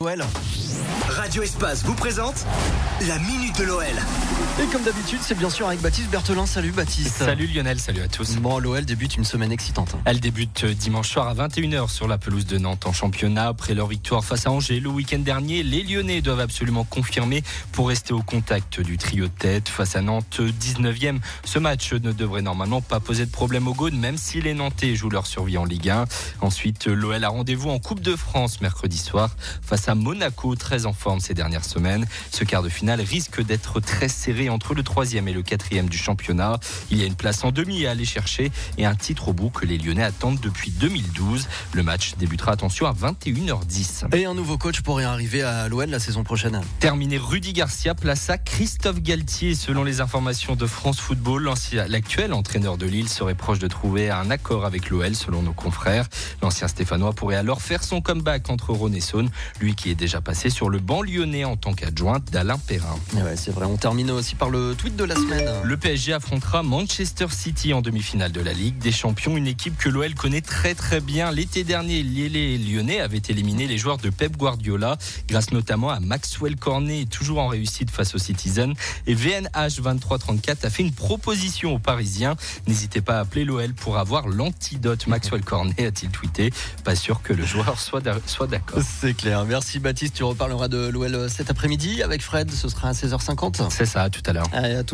Duelo. Radio Espace vous présente la Minute de l'OL. Et comme d'habitude, c'est bien sûr avec Baptiste Berthelin. Salut Baptiste. Salut Lionel, salut à tous. Bon, l'OL débute une semaine excitante. hein. Elle débute dimanche soir à 21h sur la pelouse de Nantes en championnat. Après leur victoire face à Angers le week-end dernier, les Lyonnais doivent absolument confirmer pour rester au contact du trio de tête face à Nantes 19e. Ce match ne devrait normalement pas poser de problème au Gaune, même si les Nantais jouent leur survie en Ligue 1. Ensuite, l'OL a rendez-vous en Coupe de France mercredi soir face à Monaco, très en forme ces dernières semaines. Ce quart de finale risque d'être très serré entre le troisième et le quatrième du championnat. Il y a une place en demi à aller chercher et un titre au bout que les Lyonnais attendent depuis 2012. Le match débutera, attention, à 21h10. Et un nouveau coach pourrait arriver à l'OL la saison prochaine. Terminé Rudy Garcia, place à Christophe Galtier. Selon les informations de France Football, l'actuel entraîneur de Lille serait proche de trouver un accord avec l'OL, selon nos confrères. L'ancien Stéphanois pourrait alors faire son comeback entre Rhône et Saône, lui qui est déjà passé sur le banc lyonnais en tant qu'adjoint d'Alain Perrin. Ouais, c'est vrai. On termine aussi par le tweet de la semaine. Le PSG affrontera Manchester City en demi-finale de la Ligue des Champions, une équipe que l'OL connaît très très bien. L'été dernier, les Lyonnais avaient éliminé les joueurs de Pep Guardiola, grâce notamment à Maxwell Cornet, toujours en réussite face aux Citizens. Et VNH 2334 a fait une proposition aux Parisiens. N'hésitez pas à appeler l'OL pour avoir l'antidote. Maxwell Cornet a-t-il tweeté Pas sûr que le joueur soit d'accord. C'est clair. Merci Baptiste. Tu reparleras de l'OL cet après-midi avec Fred. Ce sera à 16h50. C'est ça, à tout à l'heure. Allez, à tout